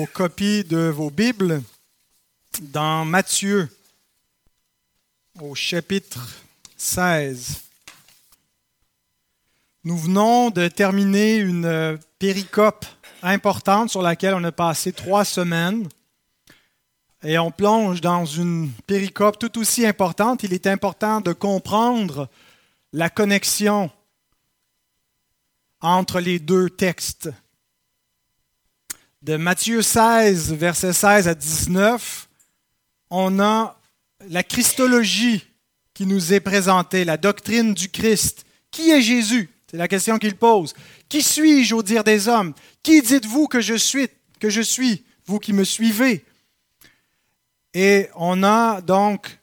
Aux copies de vos Bibles dans Matthieu au chapitre 16. Nous venons de terminer une péricope importante sur laquelle on a passé trois semaines. Et on plonge dans une péricope tout aussi importante. Il est important de comprendre la connexion entre les deux textes de Matthieu 16, versets 16 à 19, on a la Christologie qui nous est présentée, la doctrine du Christ. Qui est Jésus? C'est la question qu'il pose. Qui suis-je au dire des hommes? Qui dites-vous que je suis, que je suis, vous qui me suivez? Et on a donc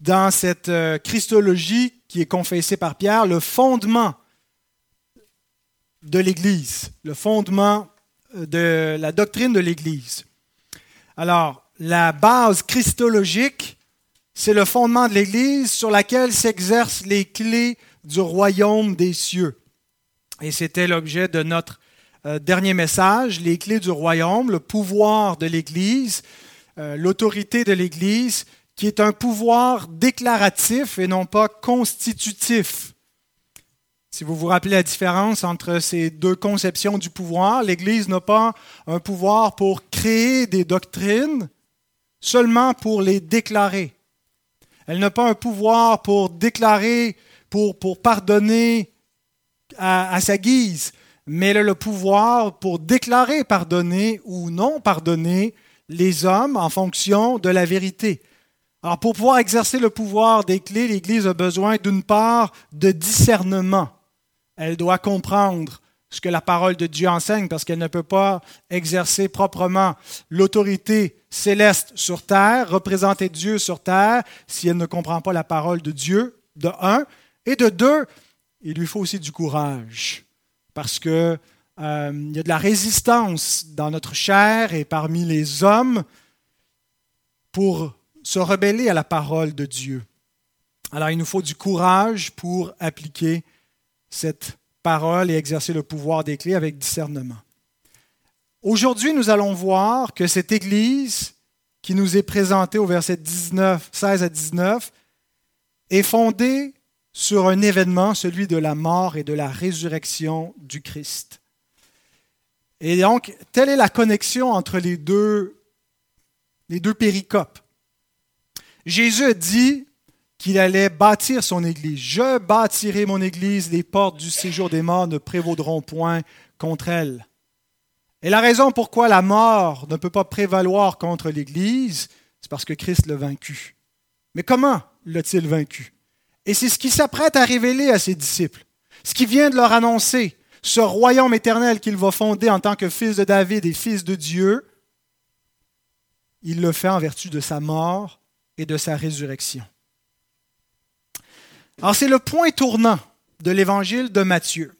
dans cette euh, Christologie qui est confessée par Pierre le fondement de l'Église, le fondement de la doctrine de l'Église. Alors, la base christologique, c'est le fondement de l'Église sur laquelle s'exercent les clés du royaume des cieux. Et c'était l'objet de notre euh, dernier message, les clés du royaume, le pouvoir de l'Église, euh, l'autorité de l'Église, qui est un pouvoir déclaratif et non pas constitutif. Si vous vous rappelez la différence entre ces deux conceptions du pouvoir, l'Église n'a pas un pouvoir pour créer des doctrines, seulement pour les déclarer. Elle n'a pas un pouvoir pour déclarer, pour, pour pardonner à, à sa guise, mais elle a le pouvoir pour déclarer pardonner ou non pardonner les hommes en fonction de la vérité. Alors pour pouvoir exercer le pouvoir des clés, l'Église a besoin d'une part de discernement elle doit comprendre ce que la parole de Dieu enseigne parce qu'elle ne peut pas exercer proprement l'autorité céleste sur terre, représenter Dieu sur terre, si elle ne comprend pas la parole de Dieu, de un. Et de deux, il lui faut aussi du courage parce qu'il euh, y a de la résistance dans notre chair et parmi les hommes pour se rebeller à la parole de Dieu. Alors il nous faut du courage pour appliquer cette parole et exercer le pouvoir des clés avec discernement. Aujourd'hui, nous allons voir que cette Église qui nous est présentée au verset 19, 16 à 19 est fondée sur un événement, celui de la mort et de la résurrection du Christ. Et donc, telle est la connexion entre les deux, les deux péricopes. Jésus dit qu'il allait bâtir son Église. Je bâtirai mon Église, les portes du séjour des morts ne prévaudront point contre elle. Et la raison pourquoi la mort ne peut pas prévaloir contre l'Église, c'est parce que Christ l'a vaincu. Mais comment l'a-t-il vaincu Et c'est ce qu'il s'apprête à révéler à ses disciples, ce qu'il vient de leur annoncer, ce royaume éternel qu'il va fonder en tant que fils de David et fils de Dieu. Il le fait en vertu de sa mort et de sa résurrection. Alors c'est le point tournant de l'évangile de Matthieu.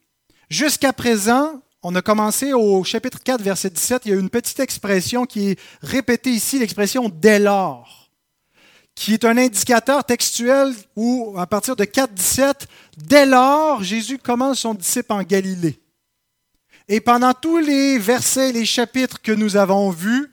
Jusqu'à présent, on a commencé au chapitre 4, verset 17, il y a une petite expression qui est répétée ici, l'expression dès lors, qui est un indicateur textuel où, à partir de 4, 17, dès lors, Jésus commence son disciple en Galilée. Et pendant tous les versets, les chapitres que nous avons vus,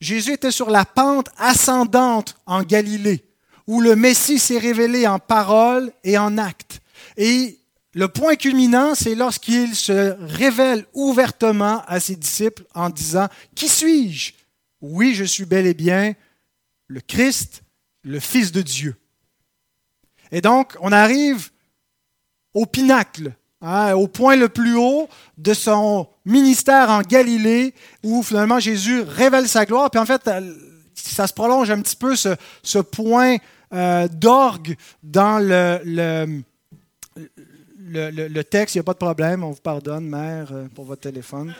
Jésus était sur la pente ascendante en Galilée où le Messie s'est révélé en parole et en acte. Et le point culminant, c'est lorsqu'il se révèle ouvertement à ses disciples en disant, Qui suis-je? Oui, je suis bel et bien le Christ, le Fils de Dieu. Et donc, on arrive au pinacle, hein, au point le plus haut de son ministère en Galilée, où finalement Jésus révèle sa gloire. Puis en fait, ça se prolonge un petit peu ce, point euh, d'orgue dans le, le, le, texte. Il n'y a pas de problème, on vous pardonne, mère, euh, pour votre téléphone.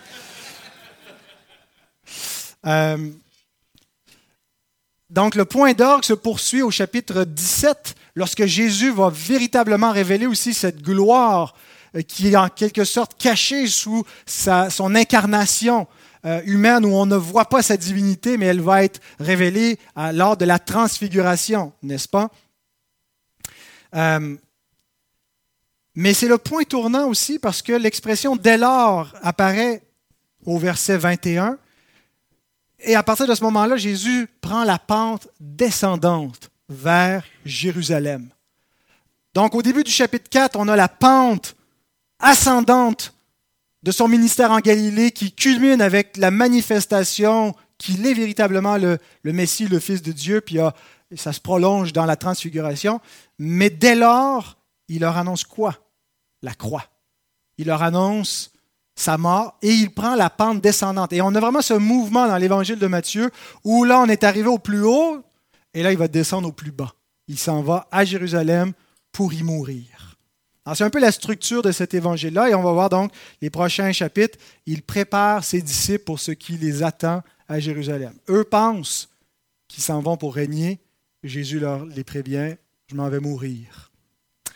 Euh, donc le point d'orgue se poursuit au chapitre 17, lorsque Jésus va véritablement révéler aussi cette gloire qui est en quelque sorte cachée sous sa, son incarnation. Euh, humaine où on ne voit pas sa divinité, mais elle va être révélée euh, lors de la transfiguration, n'est-ce pas? Euh, mais c'est le point tournant aussi parce que l'expression dès lors apparaît au verset 21, Et à partir de ce moment-là, Jésus prend la pente descendante vers Jérusalem. Donc au début du chapitre 4, on a la pente ascendante de son ministère en Galilée qui culmine avec la manifestation qu'il est véritablement le, Messie, le Fils de Dieu, puis ça se prolonge dans la transfiguration. Mais dès lors, il leur annonce quoi? La croix. Il leur annonce sa mort et il prend la pente descendante. Et on a vraiment ce mouvement dans l'évangile de Matthieu où là, on est arrivé au plus haut et là, il va descendre au plus bas. Il s'en va à Jérusalem pour y mourir. C'est un peu la structure de cet évangile-là et on va voir donc les prochains chapitres. Il prépare ses disciples pour ce qui les attend à Jérusalem. Eux pensent qu'ils s'en vont pour régner. Jésus leur les prévient, je m'en vais mourir. Je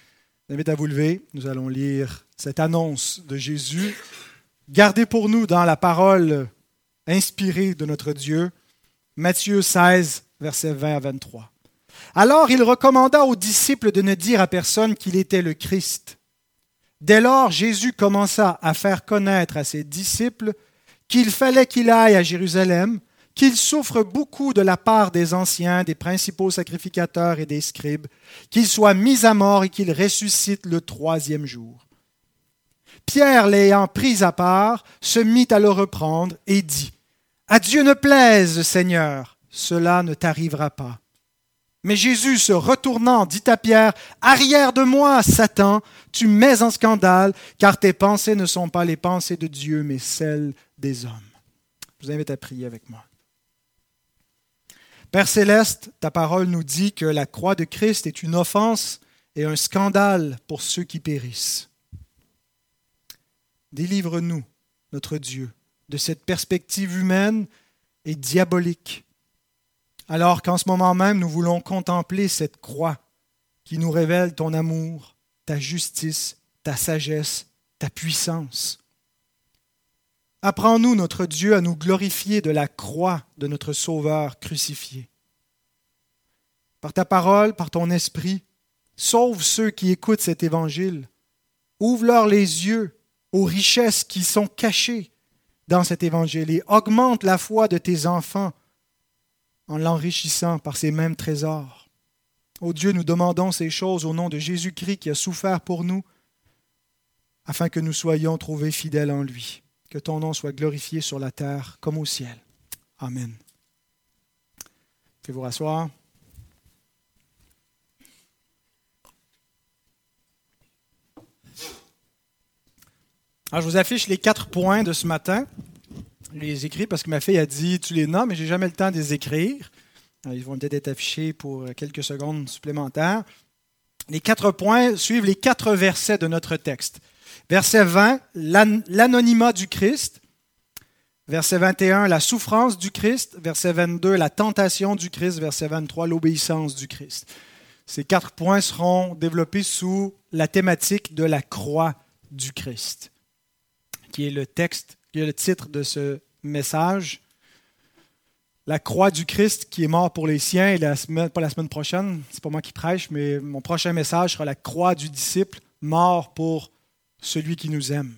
vous invite à vous lever. Nous allons lire cette annonce de Jésus, gardée pour nous dans la parole inspirée de notre Dieu. Matthieu 16, versets 20 à 23. Alors il recommanda aux disciples de ne dire à personne qu'il était le Christ. Dès lors, Jésus commença à faire connaître à ses disciples qu'il fallait qu'il aille à Jérusalem, qu'il souffre beaucoup de la part des anciens, des principaux sacrificateurs et des scribes, qu'il soit mis à mort et qu'il ressuscite le troisième jour. Pierre, l'ayant pris à part, se mit à le reprendre et dit, À Dieu ne plaise, Seigneur, cela ne t'arrivera pas. Mais Jésus, se retournant, dit à Pierre, Arrière de moi, Satan, tu mets en scandale, car tes pensées ne sont pas les pensées de Dieu, mais celles des hommes. Je vous invite à prier avec moi. Père céleste, ta parole nous dit que la croix de Christ est une offense et un scandale pour ceux qui périssent. Délivre-nous, notre Dieu, de cette perspective humaine et diabolique alors qu'en ce moment même nous voulons contempler cette croix qui nous révèle ton amour, ta justice, ta sagesse, ta puissance. Apprends-nous, notre Dieu, à nous glorifier de la croix de notre Sauveur crucifié. Par ta parole, par ton esprit, sauve ceux qui écoutent cet évangile. Ouvre-leur les yeux aux richesses qui sont cachées dans cet évangile et augmente la foi de tes enfants en l'enrichissant par ces mêmes trésors. Ô Dieu, nous demandons ces choses au nom de Jésus-Christ qui a souffert pour nous, afin que nous soyons trouvés fidèles en lui. Que ton nom soit glorifié sur la terre comme au ciel. Amen. Faites-vous rasseoir. Alors, je vous affiche les quatre points de ce matin les écrits parce que ma fille a dit tu les nommes, mais j'ai jamais le temps de les écrire. ils vont peut-être être affichés pour quelques secondes supplémentaires. Les quatre points suivent les quatre versets de notre texte. Verset 20, l'anonymat du Christ. Verset 21, la souffrance du Christ. Verset 22, la tentation du Christ. Verset 23, l'obéissance du Christ. Ces quatre points seront développés sous la thématique de la croix du Christ, qui est le texte, qui est le titre de ce message. La croix du Christ qui est mort pour les siens, et la semaine, pas la semaine prochaine, c'est pas moi qui prêche, mais mon prochain message sera la croix du disciple, mort pour celui qui nous aime.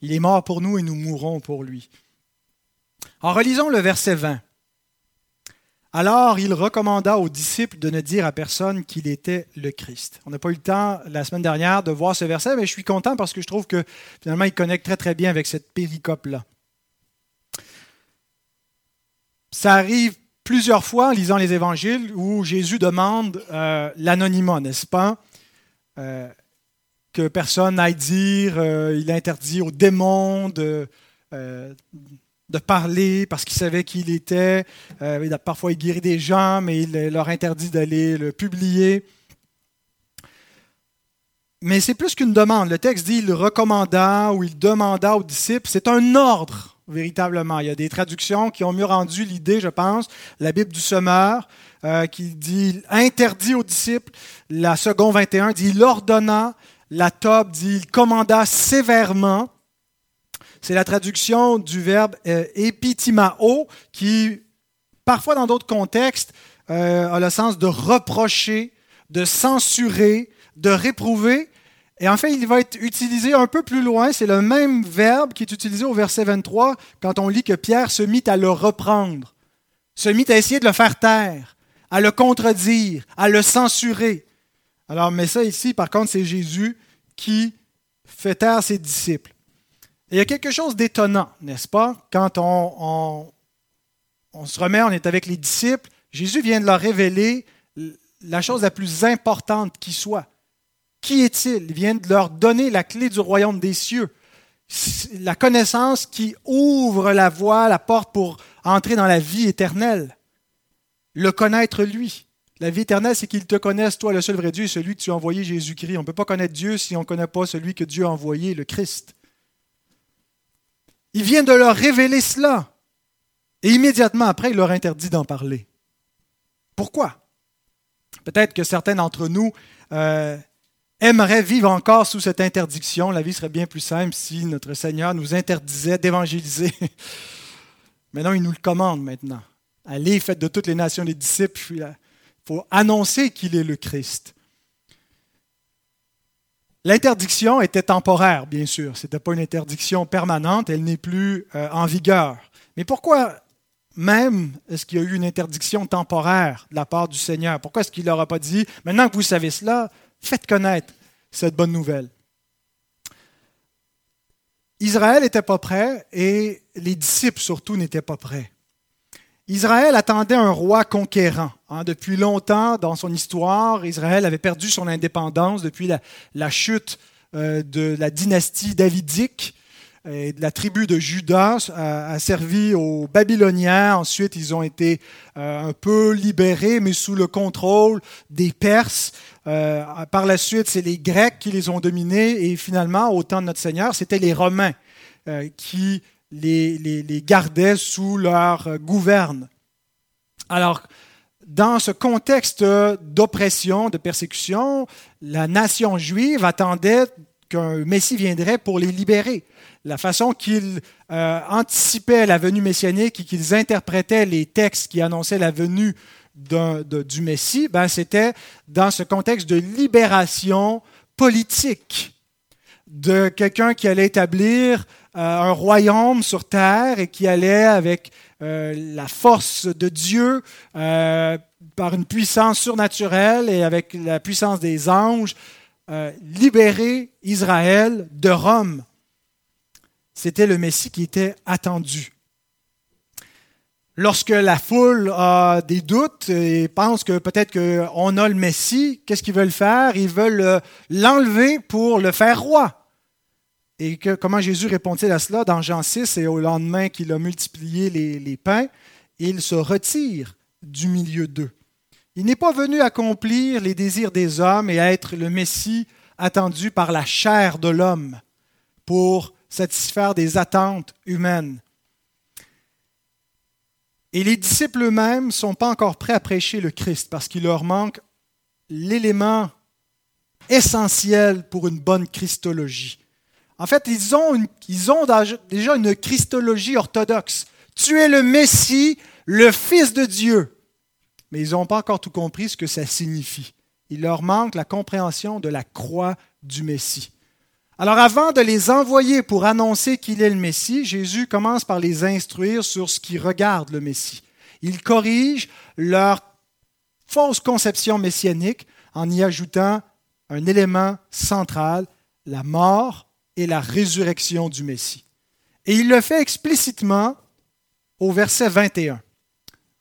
Il est mort pour nous et nous mourrons pour lui. En relisons le verset 20. Alors il recommanda aux disciples de ne dire à personne qu'il était le Christ. On n'a pas eu le temps la semaine dernière de voir ce verset, mais je suis content parce que je trouve que finalement il connecte très très bien avec cette péricope-là. Ça arrive plusieurs fois en lisant les évangiles où Jésus demande euh, l'anonymat, n'est-ce pas? Euh, que personne n'aille dire, euh, il interdit aux démons de, de parler parce qu'il savait qui il était. a, parfois, il guérit des gens, mais il leur interdit d'aller le publier. Mais c'est plus qu'une demande. Le texte dit il recommanda ou il demanda aux disciples. C'est un ordre véritablement. Il y a des traductions qui ont mieux rendu l'idée, je pense. La Bible du semeur, euh, qui dit interdit aux disciples. La seconde 21 dit il ordonna. La top dit il commanda sévèrement. C'est la traduction du verbe euh, epitimao, qui, parfois dans d'autres contextes, euh, a le sens de reprocher, de censurer, de réprouver. Et en fait, il va être utilisé un peu plus loin. C'est le même verbe qui est utilisé au verset 23 quand on lit que Pierre se mit à le reprendre. se mit à essayer de le faire taire, à le contredire, à le censurer. Alors, mais ça ici, par contre, c'est Jésus qui fait taire ses disciples. Il y a quelque chose d'étonnant, n'est-ce pas? Quand on, on, se remet, on est avec les disciples, Jésus vient de leur révéler la chose la plus importante qui soit. Qui est-il? Il vient de leur donner la clé du royaume des cieux. La connaissance qui ouvre la voie, la porte pour entrer dans la vie éternelle. Le connaître lui. La vie éternelle, c'est qu'il te connaisse, toi, le seul vrai Dieu, celui que tu as envoyé, Jésus-Christ. On ne peut pas connaître Dieu si on ne connaît pas celui que Dieu a envoyé, le Christ. Il vient de leur révéler cela. Et immédiatement après, il leur interdit d'en parler. Pourquoi? Peut-être que certains d'entre nous euh, aimeraient vivre encore sous cette interdiction. La vie serait bien plus simple si notre Seigneur nous interdisait d'évangéliser. Mais non, il nous le commande maintenant. Allez, faites de toutes les nations des disciples, faut annoncer qu'il est le Christ. L'interdiction était temporaire, bien sûr. Ce n'était pas une interdiction permanente, elle n'est plus euh, en vigueur. Mais pourquoi même est-ce qu'il y a eu une interdiction temporaire de la part du Seigneur? Pourquoi est-ce qu'il ne leur a pas dit, maintenant que vous savez cela, faites connaître cette bonne nouvelle? Israël n'était pas prêt et les disciples surtout n'étaient pas prêts. Israël attendait un roi conquérant. Hein. depuis longtemps dans son histoire, Israël avait perdu son indépendance depuis la, chute euh, de la dynastie davidique. De la tribu de Judas a, servi aux Babyloniens. Ensuite, ils ont été euh, un peu libérés, mais sous le contrôle des Perses. Euh, par la suite, c'est les Grecs qui les ont dominés. Et finalement, au temps de notre Seigneur, c'était les Romains qui les, gardaient sous leur gouverne. Alors, dans ce contexte d'oppression, de persécution, la nation juive attendait qu'un Messie viendrait pour les libérer. La façon qu'ils euh, anticipaient la venue messianique et qu'ils interprétaient les textes qui annonçaient la venue du Messie, ben, c'était dans ce contexte de libération politique de quelqu'un qui allait établir un royaume sur terre et qui allait avec euh, la force de Dieu, euh, par une puissance surnaturelle et avec la puissance des anges, libérer Israël de Rome. C'était le Messie qui était attendu. Lorsque la foule a des doutes et pense que peut-être qu'on a le Messie, qu'est-ce qu'ils veulent faire? Ils veulent l'enlever pour le faire roi. Et comment Jésus répond-il à cela? Dans Jean 6 et au lendemain qu'il a multiplié les, pains, il se retire du milieu d'eux. Il n'est pas venu accomplir les désirs des hommes et être le Messie attendu par la chair de l'homme pour satisfaire des attentes humaines. Et les disciples eux-mêmes ne sont pas encore prêts à prêcher le Christ parce qu'il leur manque l'élément essentiel pour une bonne christologie. En fait, ils ont, déjà une christologie orthodoxe. Tu es le Messie, le Fils de Dieu. Mais ils n'ont pas encore tout compris ce que ça signifie. Il leur manque la compréhension de la croix du Messie. Alors avant de les envoyer pour annoncer qu'il est le Messie, Jésus commence par les instruire sur ce qui regarde le Messie. Il corrige leur fausse conception messianique en y ajoutant un élément central, la mort et la résurrection du Messie. Et il le fait explicitement au verset 21.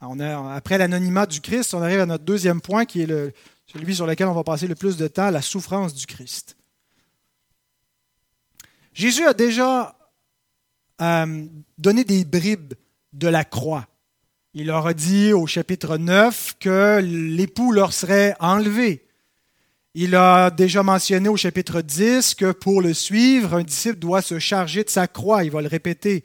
On a, après l'anonymat du Christ, on arrive à notre deuxième point qui est celui sur lequel on va passer le plus de temps, la souffrance du Christ. Jésus a déjà euh, donné des bribes de la croix. Il leur a dit au chapitre 9 que l'époux leur serait enlevé, il a déjà mentionné au chapitre 10 que pour le suivre, un disciple doit se charger de sa croix. Il va le répéter.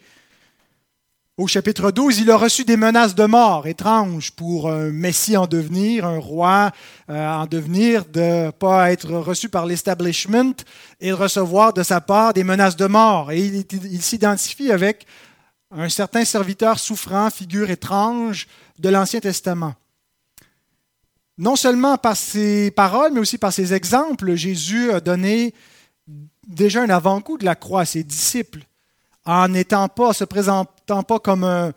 Au chapitre 12, il a reçu des menaces de mort étranges pour un Messie en devenir, un roi euh, en devenir, de ne pas être reçu par l'establishment et de recevoir de sa part des menaces de mort. Et il, il s'identifie avec un certain serviteur souffrant, figure étrange de l'Ancien Testament. Non seulement par ses paroles, mais aussi par ses exemples, Jésus a donné déjà un avant-goût de la croix à ses disciples, en n'étant pas, se présentant pas comme un,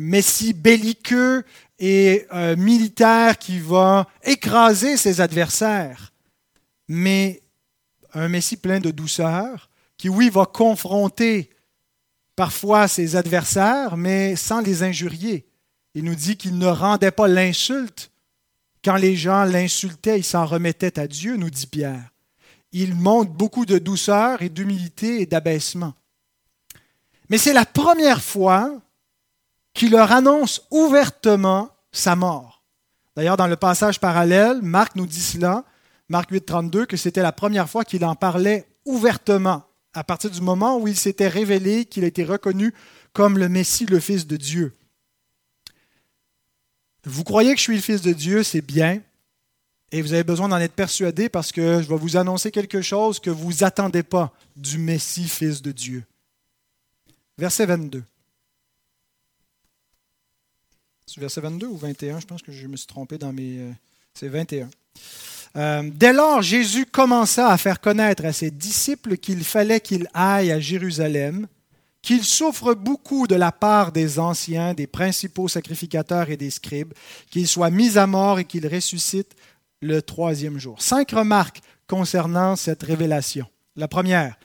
Messie belliqueux et euh, militaire qui va écraser ses adversaires, mais un Messie plein de douceur, qui, oui, va confronter parfois ses adversaires, mais sans les injurier. Il nous dit qu'il ne rendait pas l'insulte. Quand les gens l'insultaient, il s'en remettait à Dieu, nous dit Pierre. Il montre beaucoup de douceur et d'humilité et d'abaissement. Mais c'est la première fois qu'il leur annonce ouvertement sa mort. D'ailleurs, dans le passage parallèle, Marc nous dit cela, Marc 8, 32, que c'était la première fois qu'il en parlait ouvertement, à partir du moment où il s'était révélé qu'il été reconnu comme le Messie, le Fils de Dieu. Vous croyez que je suis le Fils de Dieu, c'est bien, et vous avez besoin d'en être persuadé parce que je vais vous annoncer quelque chose que vous attendez pas du Messie, Fils de Dieu. Verset 22. C'est verset 22 ou 21 Je pense que je me suis trompé dans mes... Euh, c'est 21. Euh, dès lors, Jésus commença à faire connaître à ses disciples qu'il fallait qu'il aille à Jérusalem, qu'il souffre beaucoup de la part des anciens, des principaux sacrificateurs et des scribes, qu'il soit mis à mort et qu'il ressuscite le troisième jour. Cinq remarques concernant cette révélation. La première,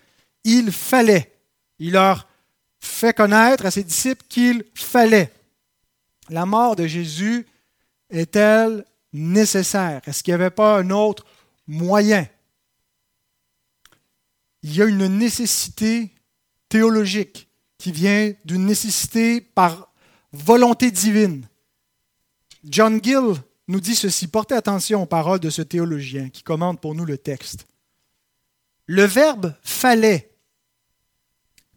il fallait. Il leur fait connaître à ses disciples qu'il fallait. La mort de Jésus est-elle nécessaire? Est-ce qu'il n'y avait pas un autre moyen? Il y a une nécessité théologique qui vient d'une nécessité par volonté divine. John Gill nous dit ceci, portez attention aux paroles de ce théologien qui commande pour nous le texte. Le verbe fallait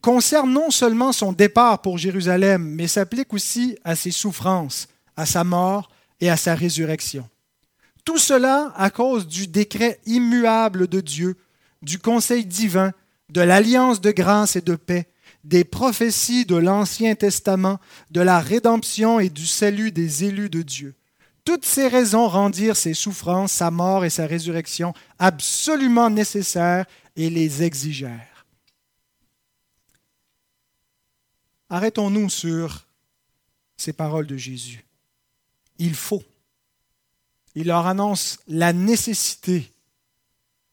concerne non seulement son départ pour Jérusalem, mais s'applique aussi à ses souffrances, à sa mort et à sa résurrection. Tout cela à cause du décret immuable de Dieu, du conseil divin, de l'alliance de grâce et de paix, des prophéties de l'Ancien Testament, de la rédemption et du salut des élus de Dieu. Toutes ces raisons rendirent ses souffrances, sa mort et sa résurrection absolument nécessaires et les exigèrent. Arrêtons-nous sur ces paroles de Jésus. Il faut. Il leur annonce la nécessité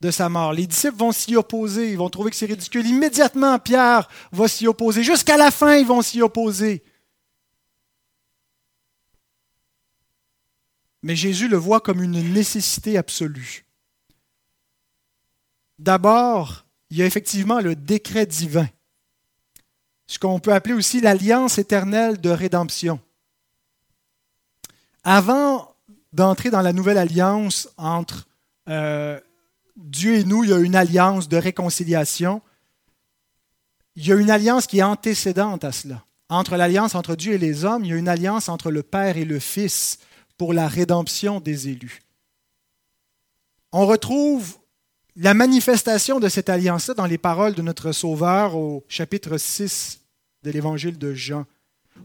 de sa mort. Les disciples vont s'y opposer, ils vont trouver que c'est ridicule. Immédiatement, Pierre va s'y opposer. Jusqu'à la fin, ils vont s'y opposer. Mais Jésus le voit comme une nécessité absolue. D'abord, il y a effectivement le décret divin ce qu'on peut appeler aussi l'alliance éternelle de rédemption. Avant d'entrer dans la nouvelle alliance entre euh, Dieu et nous, il y a une alliance de réconciliation. Il y a une alliance qui est antécédente à cela. Entre l'alliance entre Dieu et les hommes, il y a une alliance entre le Père et le Fils pour la rédemption des élus. On retrouve la manifestation de cette alliance-là dans les paroles de notre Sauveur au chapitre 6 de l'évangile de Jean.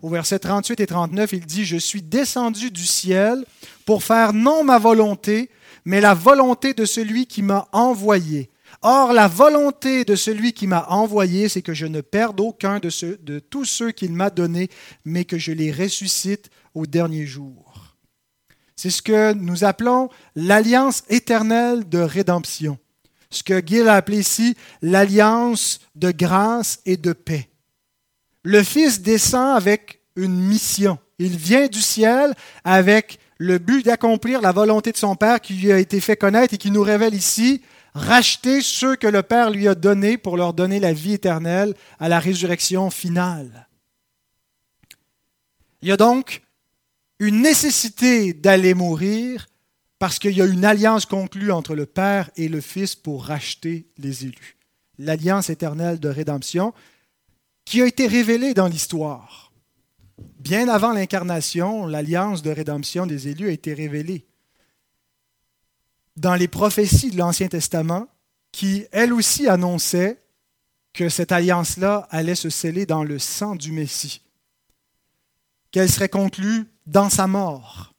Au verset 38 et 39, il dit, Je suis descendu du ciel pour faire non ma volonté, mais la volonté de celui qui m'a envoyé. Or, la volonté de celui qui m'a envoyé, c'est que je ne perde aucun de, tous ceux qu'il m'a donnés, mais que je les ressuscite au dernier jour. C'est ce que nous appelons l'alliance éternelle de rédemption. Ce que Gil a appelé ici l'alliance de grâce et de paix le Fils descend avec une mission. Il vient du ciel avec le but d'accomplir la volonté de son Père qui lui a été fait connaître et qui nous révèle ici, racheter ceux que le Père lui a donnés pour leur donner la vie éternelle à la résurrection finale. Il y a donc une nécessité d'aller mourir parce qu'il y a une alliance conclue entre le Père et le Fils pour racheter les élus. L'alliance éternelle de rédemption, qui a été révélé dans l'histoire. Bien avant l'incarnation, l'alliance de rédemption des élus a été révélée. Dans les prophéties de l'Ancien Testament, qui elles aussi annonçaient que cette alliance-là allait se sceller dans le sang du Messie, qu'elle serait conclue dans sa mort.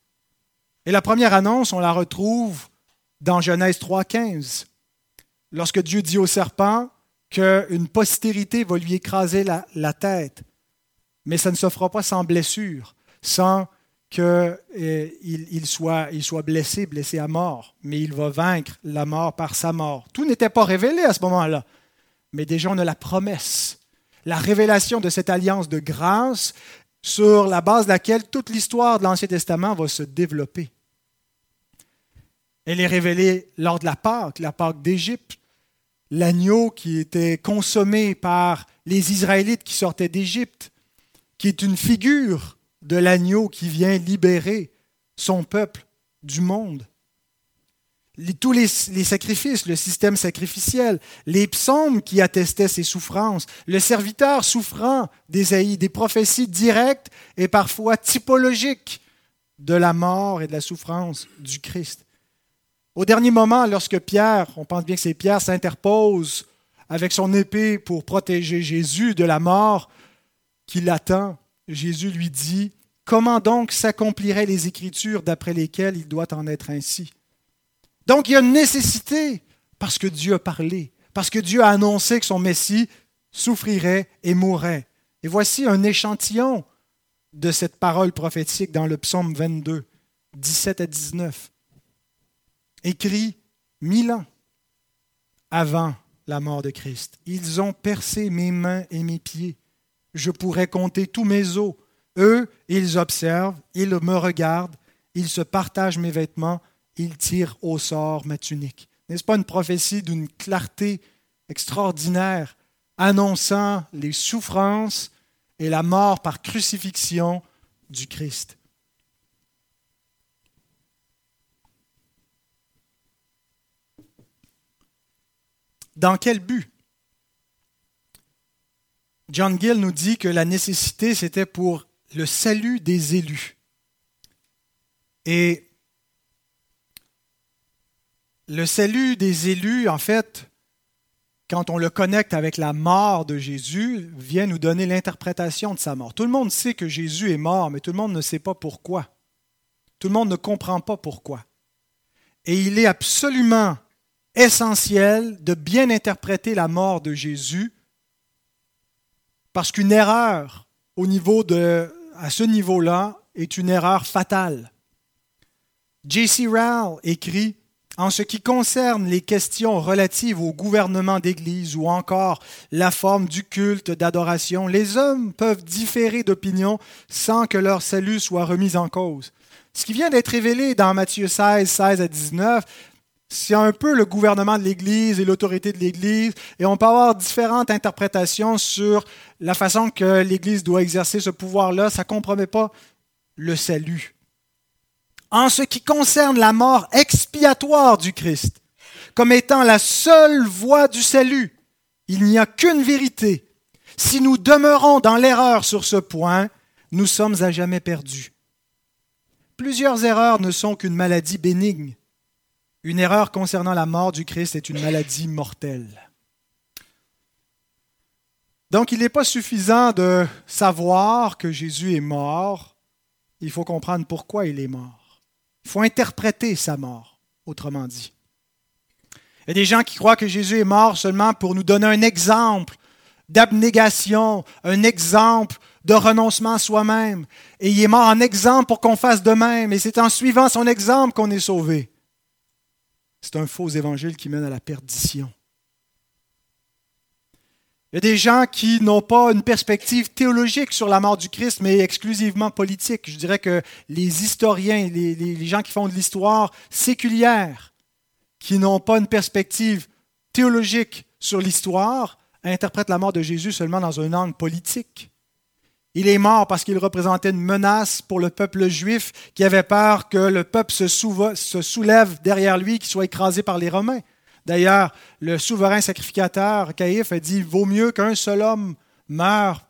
Et la première annonce, on la retrouve dans Genèse 3.15, lorsque Dieu dit au serpent, qu'une postérité va lui écraser la, tête. Mais ça ne se fera pas sans blessure, sans qu'il il soit, soit blessé, blessé à mort, mais il va vaincre la mort par sa mort. Tout n'était pas révélé à ce moment-là, mais déjà on a la promesse, la révélation de cette alliance de grâce sur la base de laquelle toute l'histoire de l'Ancien Testament va se développer. Elle est révélée lors de la Pâque, la Pâque d'Égypte, l'agneau qui était consommé par les Israélites qui sortaient d'Égypte, qui est une figure de l'agneau qui vient libérer son peuple du monde. tous les, sacrifices, le système sacrificiel, les psaumes qui attestaient ses souffrances, le serviteur souffrant d'Ésaïe, des prophéties directes et parfois typologiques de la mort et de la souffrance du Christ. Au dernier moment, lorsque Pierre, on pense bien que c'est Pierre, s'interpose avec son épée pour protéger Jésus de la mort qui l'attend, Jésus lui dit, Comment donc s'accompliraient les Écritures d'après lesquelles il doit en être ainsi? Donc il y a une nécessité, parce que Dieu a parlé, parce que Dieu a annoncé que son Messie souffrirait et mourrait. Et voici un échantillon de cette parole prophétique dans le psaume 22, 17 à 19 écrit mille ans avant la mort de Christ. Ils ont percé mes mains et mes pieds. Je pourrais compter tous mes os. Eux, ils observent, ils me regardent, ils se partagent mes vêtements, ils tirent au sort ma tunique. N'est-ce pas une prophétie d'une clarté extraordinaire, annonçant les souffrances et la mort par crucifixion du Christ? Dans quel but John Gill nous dit que la nécessité, c'était pour le salut des élus. Et le salut des élus, en fait, quand on le connecte avec la mort de Jésus, vient nous donner l'interprétation de sa mort. Tout le monde sait que Jésus est mort, mais tout le monde ne sait pas pourquoi. Tout le monde ne comprend pas pourquoi. Et il est absolument essentiel de bien interpréter la mort de Jésus parce qu'une erreur au niveau de, à ce niveau-là est une erreur fatale. J.C. Rowell écrit En ce qui concerne les questions relatives au gouvernement d'Église ou encore la forme du culte d'adoration, les hommes peuvent différer d'opinion sans que leur salut soit remis en cause. Ce qui vient d'être révélé dans Matthieu 16, 16 à 19 c'est un peu le gouvernement de l'Église et l'autorité de l'Église, et on peut avoir différentes interprétations sur la façon que l'Église doit exercer ce pouvoir-là. Ça ne compromet pas le salut. En ce qui concerne la mort expiatoire du Christ, comme étant la seule voie du salut, il n'y a qu'une vérité. Si nous demeurons dans l'erreur sur ce point, nous sommes à jamais perdus. Plusieurs erreurs ne sont qu'une maladie bénigne une erreur concernant la mort du Christ est une maladie mortelle. Donc il n'est pas suffisant de savoir que Jésus est mort, il faut comprendre pourquoi il est mort. Il faut interpréter sa mort, autrement dit. Il y a des gens qui croient que Jésus est mort seulement pour nous donner un exemple d'abnégation, un exemple de renoncement à soi-même. Et il est mort en exemple pour qu'on fasse de même. Et c'est en suivant son exemple qu'on est sauvé. C'est un faux évangile qui mène à la perdition. Il y a des gens qui n'ont pas une perspective théologique sur la mort du Christ, mais exclusivement politique. Je dirais que les historiens, les, gens qui font de l'histoire séculière, qui n'ont pas une perspective théologique sur l'histoire, interprètent la mort de Jésus seulement dans un angle politique. Il est mort parce qu'il représentait une menace pour le peuple juif qui avait peur que le peuple se, soulève derrière lui, qu'il soit écrasé par les Romains. D'ailleurs, le souverain sacrificateur Caïphe a dit Vaut mieux qu'un seul homme meure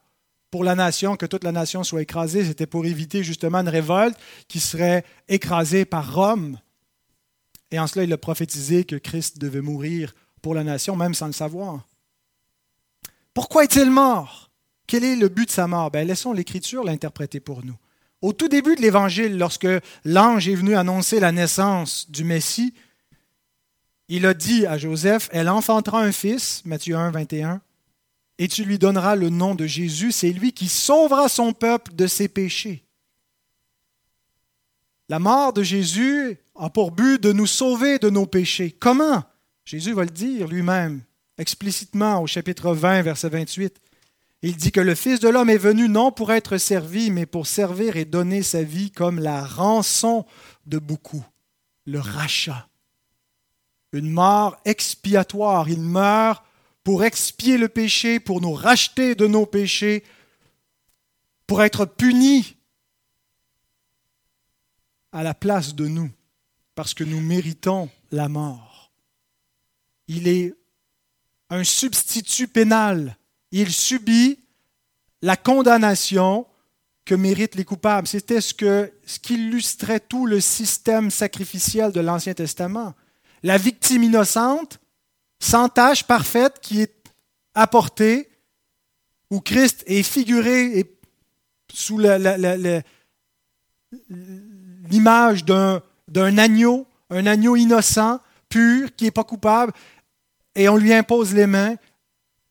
pour la nation que toute la nation soit écrasée. C'était pour éviter justement une révolte qui serait écrasée par Rome. Et en cela, il a prophétisé que Christ devait mourir pour la nation, même sans le savoir. Pourquoi est-il mort? Quel est le but de sa mort? Ben, Laissons l'Écriture l'interpréter pour nous. Au tout début de l'Évangile, lorsque l'ange est venu annoncer la naissance du Messie, il a dit à Joseph, elle enfantera un fils, Matthieu 1, 21, et tu lui donneras le nom de Jésus, c'est lui qui sauvera son peuple de ses péchés. La mort de Jésus a pour but de nous sauver de nos péchés. Comment? Jésus va le dire lui-même, explicitement au chapitre 20, verset 28. Il dit que le Fils de l'homme est venu non pour être servi, mais pour servir et donner sa vie comme la rançon de beaucoup, le rachat. Une mort expiatoire. Il meurt pour expier le péché, pour nous racheter de nos péchés, pour être puni à la place de nous, parce que nous méritons la mort. Il est un substitut pénal. Il subit la condamnation que méritent les coupables. C'était ce, que, ce qui illustrait tout le système sacrificiel de l'Ancien Testament. La victime innocente sans tâche parfaite qui est apportée, où Christ est figuré sous l'image d'un agneau, un agneau innocent, pur, qui n'est pas coupable, et on lui impose les mains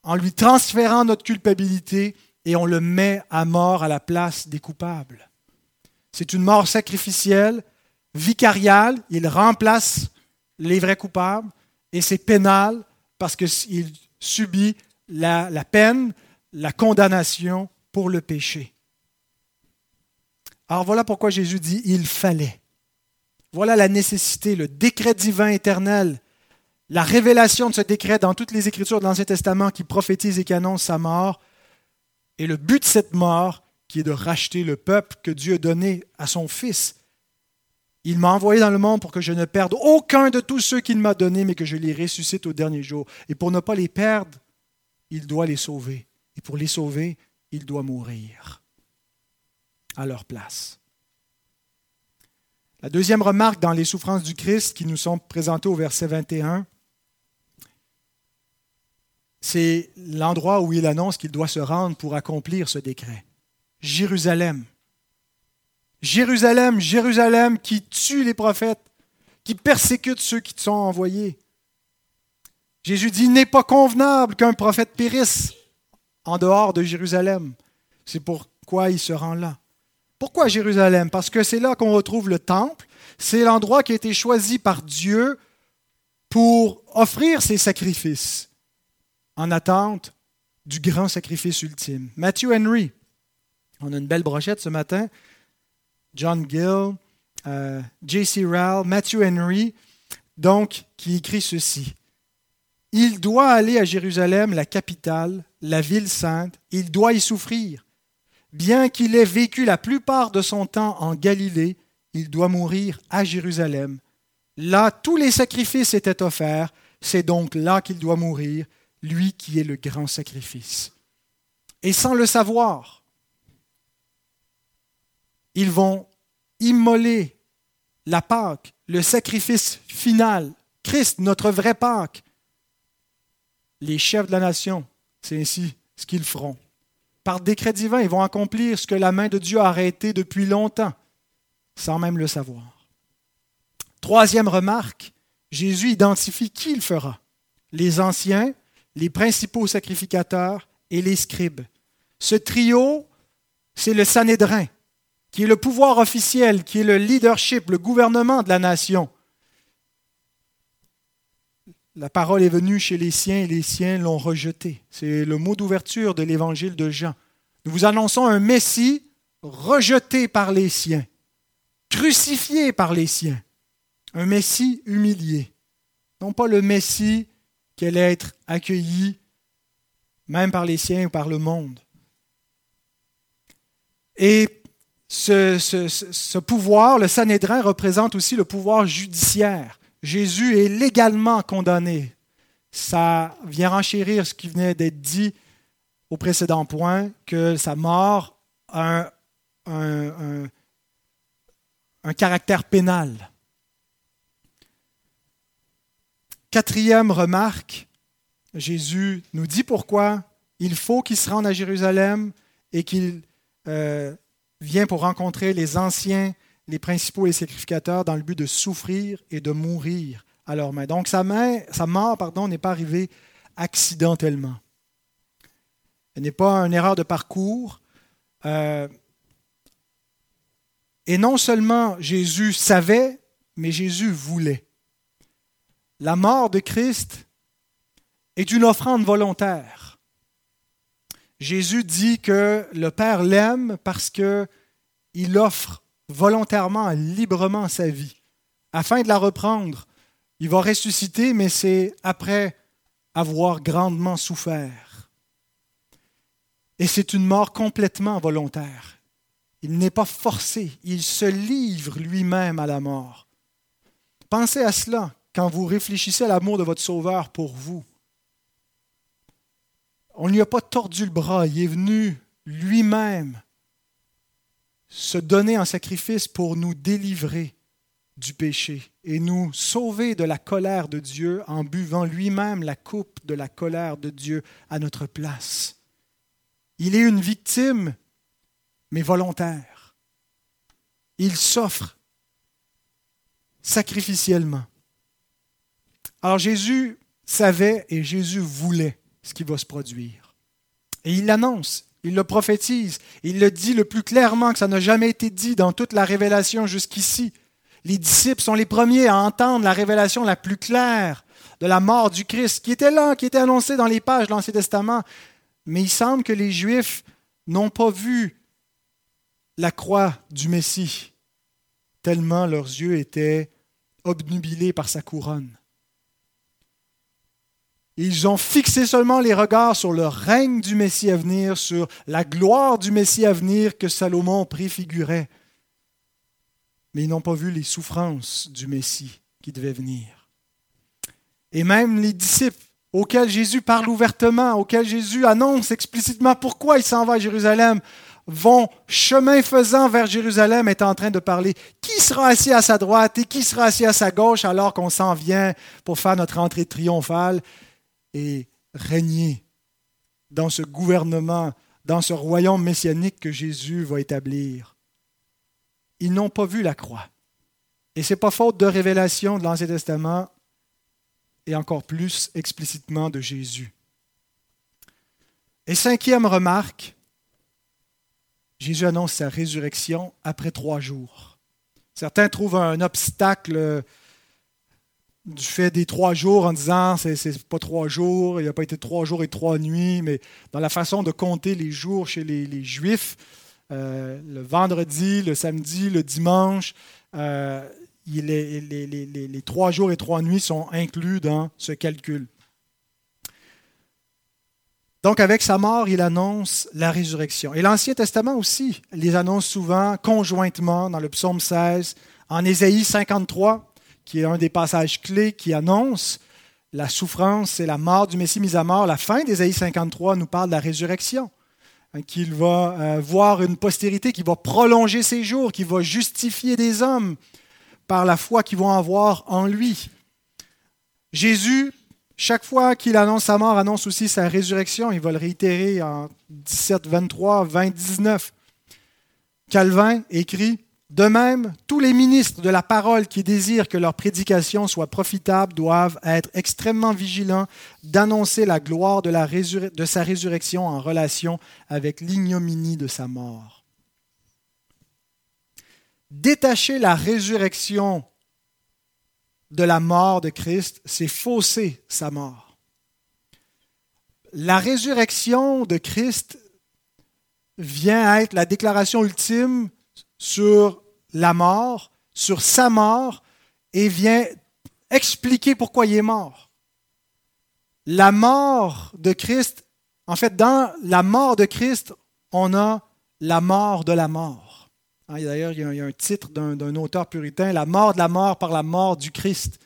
en lui transférant notre culpabilité et on le met à mort à la place des coupables. C'est une mort sacrificielle, vicariale, il remplace les vrais coupables, et c'est pénal parce qu'il subit la, peine, la condamnation pour le péché. Alors voilà pourquoi Jésus dit il fallait. Voilà la nécessité, le décret divin éternel, la révélation de ce décret dans toutes les Écritures de l'Ancien Testament qui prophétisent et qui annoncent sa mort, et le but de cette mort qui est de racheter le peuple que Dieu a donné à son Fils. Il m'a envoyé dans le monde pour que je ne perde aucun de tous ceux qu'il m'a donnés, mais que je les ressuscite au dernier jour. Et pour ne pas les perdre, il doit les sauver. Et pour les sauver, il doit mourir à leur place. La deuxième remarque dans les souffrances du Christ qui nous sont présentées au verset 21, c'est l'endroit où il annonce qu'il doit se rendre pour accomplir ce décret. Jérusalem. Jérusalem, Jérusalem qui tue les prophètes, qui persécute ceux qui te sont envoyés. Jésus dit, il n'est pas convenable qu'un prophète périsse en dehors de Jérusalem. C'est pourquoi il se rend là. Pourquoi Jérusalem? Parce que c'est là qu'on retrouve le temple. C'est l'endroit qui a été choisi par Dieu pour offrir ses sacrifices en attente du grand sacrifice ultime. Matthew Henry, on a une belle brochette ce matin. John Gill, euh, J.C. Rowell, Matthew Henry, donc, qui écrit ceci. Il doit aller à Jérusalem, la capitale, la ville sainte, il doit y souffrir. Bien qu'il ait vécu la plupart de son temps en Galilée, il doit mourir à Jérusalem. Là, tous les sacrifices étaient offerts, c'est donc là qu'il doit mourir, lui qui est le grand sacrifice. Et sans le savoir, ils vont immoler la Pâque, le sacrifice final, Christ, notre vrai Pâque. Les chefs de la nation, c'est ainsi ce qu'ils feront. Par décret divin, ils vont accomplir ce que la main de Dieu a arrêté depuis longtemps, sans même le savoir. Troisième remarque, Jésus identifie qui il fera. Les anciens, les principaux sacrificateurs et les scribes. Ce trio, c'est le Sanhédrin qui est le pouvoir officiel, qui est le leadership, le gouvernement de la nation. La parole est venue chez les siens et les siens l'ont rejetée. C'est le mot d'ouverture de l'évangile de Jean. Nous vous annonçons un Messie rejeté par les siens, crucifié par les siens, un Messie humilié. Non pas le Messie qui allait être accueilli même par les siens ou par le monde. Et ce, pouvoir, le Sanhédrin, représente aussi le pouvoir judiciaire. Jésus est légalement condamné. Ça vient renchérir ce qui venait d'être dit au précédent point, que sa mort a un caractère pénal. Quatrième remarque, Jésus nous dit pourquoi il faut qu'il se rende à Jérusalem et qu'il euh, vient pour rencontrer les anciens, les principaux et sacrificateurs dans le but de souffrir et de mourir à leurs mains. Donc sa, mort pardon, n'est pas arrivée accidentellement. Ce n'est pas une erreur de parcours. Euh, et non seulement Jésus savait, mais Jésus voulait. La mort de Christ est une offrande volontaire. Jésus dit que le Père l'aime parce qu'il offre volontairement, librement sa vie, afin de la reprendre. Il va ressusciter, mais c'est après avoir grandement souffert. Et c'est une mort complètement volontaire. Il n'est pas forcé, il se livre lui-même à la mort. Pensez à cela quand vous réfléchissez à l'amour de votre Sauveur pour vous. On ne lui a pas tordu le bras, il est venu lui-même se donner en sacrifice pour nous délivrer du péché et nous sauver de la colère de Dieu en buvant lui-même la coupe de la colère de Dieu à notre place. Il est une victime, mais volontaire. Il s'offre sacrificiellement. Alors Jésus savait et Jésus voulait ce qui va se produire. Et il l'annonce, il le prophétise, il le dit le plus clairement que ça n'a jamais été dit dans toute la révélation jusqu'ici. Les disciples sont les premiers à entendre la révélation la plus claire de la mort du Christ, qui était là, qui était annoncée dans les pages de l'Ancien Testament. Mais il semble que les Juifs n'ont pas vu la croix du Messie, tellement leurs yeux étaient obnubilés par sa couronne. Ils ont fixé seulement les regards sur le règne du Messie à venir, sur la gloire du Messie à venir que Salomon préfigurait. Mais ils n'ont pas vu les souffrances du Messie qui devait venir. Et même les disciples auxquels Jésus parle ouvertement, auxquels Jésus annonce explicitement pourquoi il s'en va à Jérusalem, vont chemin faisant vers Jérusalem, est en train de parler qui sera assis à sa droite et qui sera assis à sa gauche alors qu'on s'en vient pour faire notre entrée triomphale? Et régner dans ce gouvernement, dans ce royaume messianique que Jésus va établir. Ils n'ont pas vu la croix. Et ce n'est pas faute de révélation de l'Ancien Testament et encore plus explicitement de Jésus. Et cinquième remarque, Jésus annonce sa résurrection après trois jours. Certains trouvent un obstacle du fait des trois jours en disant c'est, c'est pas trois jours, il n'y a pas été trois jours et trois nuits, mais dans la façon de compter les jours chez les, Juifs, euh, le vendredi, le samedi, le dimanche, euh, les, les, trois jours et trois nuits sont inclus dans ce calcul. Donc avec sa mort, il annonce la résurrection. Et l'Ancien Testament aussi les annonce souvent conjointement dans le psaume 16, en Ésaïe 53 qui est un des passages clés qui annonce la souffrance et la mort du Messie mis à mort. La fin d'Ésaïe 53 nous parle de la résurrection, hein, qu'il va euh, voir une postérité qui va prolonger ses jours, qui va justifier des hommes par la foi qu'ils vont avoir en lui. Jésus, chaque fois qu'il annonce sa mort, annonce aussi sa résurrection. Il va le réitérer en 17, 23, 20, 19. Calvin écrit de même, tous les ministres de la parole qui désirent que leur prédication soit profitable doivent être extrêmement vigilants d'annoncer la gloire de, sa résurrection en relation avec l'ignominie de sa mort. Détacher la résurrection de la mort de Christ, c'est fausser sa mort. La résurrection de Christ vient être la déclaration ultime sur la mort, sur sa mort, et vient expliquer pourquoi il est mort. La mort de Christ, en fait, dans la mort de Christ, on a la mort de la mort. Hein, d'ailleurs, il, y a un titre d'un auteur puritain, La mort de la mort par la mort du Christ.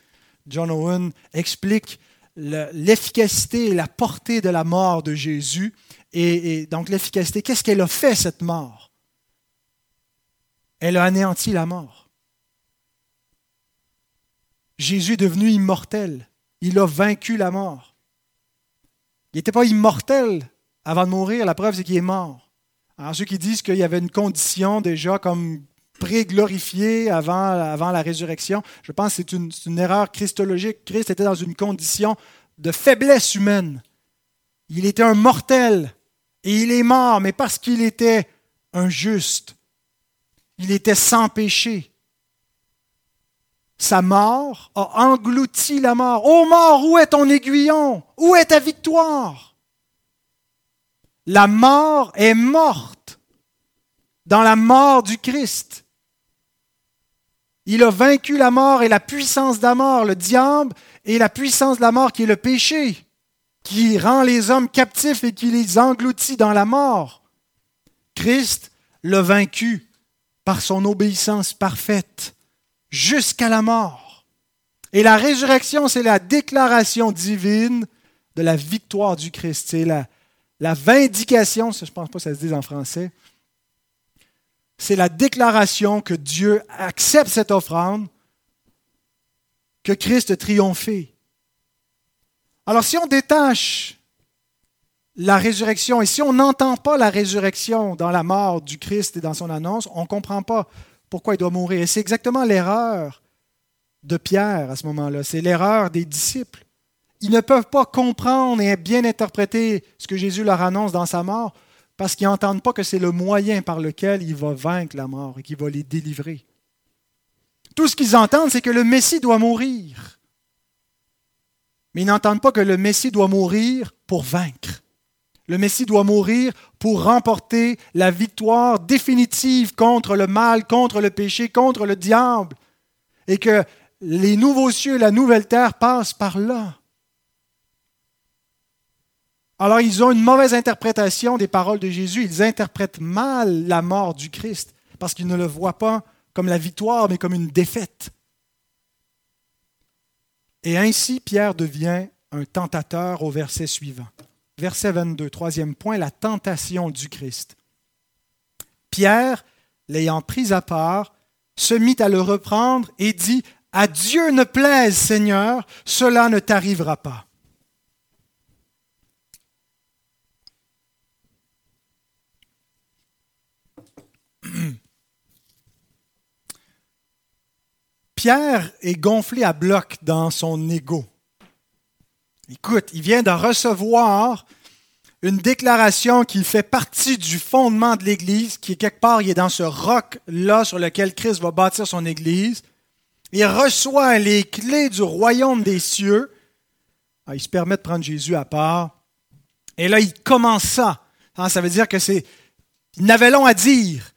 John Owen explique l'efficacité et la portée de la mort de Jésus. et donc l'efficacité, qu'est-ce qu'elle a fait, cette mort? Elle a anéanti la mort. Jésus est devenu immortel. Il a vaincu la mort. Il n'était pas immortel avant de mourir. La preuve, c'est qu'il est mort. Alors, ceux qui disent qu'il y avait une condition déjà comme pré-glorifiée avant, avant la résurrection, je pense que c'est une, une erreur christologique. Christ était dans une condition de faiblesse humaine. Il était un mortel Et il est mort, mais parce qu'il était un juste. Il était sans péché. Sa mort a englouti la mort. Ô mort, où est ton aiguillon? Où est ta victoire? La mort est morte dans la mort du Christ. Il a vaincu la mort et la puissance de la mort, le diable et la puissance de la mort qui est le péché, qui rend les hommes captifs et qui les engloutit dans la mort. Christ l'a vaincu par son obéissance parfaite jusqu'à la mort. Et la résurrection, c'est la déclaration divine de la victoire du Christ. C'est la, la vindication, je ne pense pas que ça se dise en français, c'est la déclaration que Dieu accepte cette offrande, que Christ a triomphé. Alors si on détache la résurrection et si on n'entend pas la résurrection dans la mort du Christ et dans son annonce, on ne comprend pas pourquoi il doit mourir. Et c'est exactement l'erreur de Pierre à ce moment-là. C'est l'erreur des disciples. Ils ne peuvent pas comprendre et bien interpréter ce que Jésus leur annonce dans sa mort parce qu'ils n'entendent pas que c'est le moyen par lequel il va vaincre la mort et qu'il va les délivrer. Tout ce qu'ils entendent, c'est que le Messie doit mourir. Mais ils n'entendent pas que le Messie doit mourir pour vaincre. Le Messie doit mourir pour remporter la victoire définitive contre le mal, contre le péché, contre le diable. Et que les nouveaux cieux la nouvelle terre passent par là. Alors ils ont une mauvaise interprétation des paroles de Jésus. Ils interprètent mal la mort du Christ parce qu'ils ne le voient pas comme la victoire, mais comme une défaite. Et ainsi, Pierre devient un tentateur au verset suivant. Verset 22, troisième point, la tentation du Christ. Pierre, l'ayant pris à part, se mit à le reprendre et dit, À Dieu ne plaise, Seigneur, cela ne t'arrivera pas. Pierre est gonflé à bloc dans son ego. Écoute, il vient de recevoir une déclaration qui fait partie du fondement de l'Église, qui est quelque part, il est dans ce roc-là sur lequel Christ va bâtir son Église. Il reçoit les clés du royaume des cieux. Ah, il se permet de prendre Jésus à part. Et là, il commence ça. Ah, ça veut dire que c'est. Il n'avait long à dire.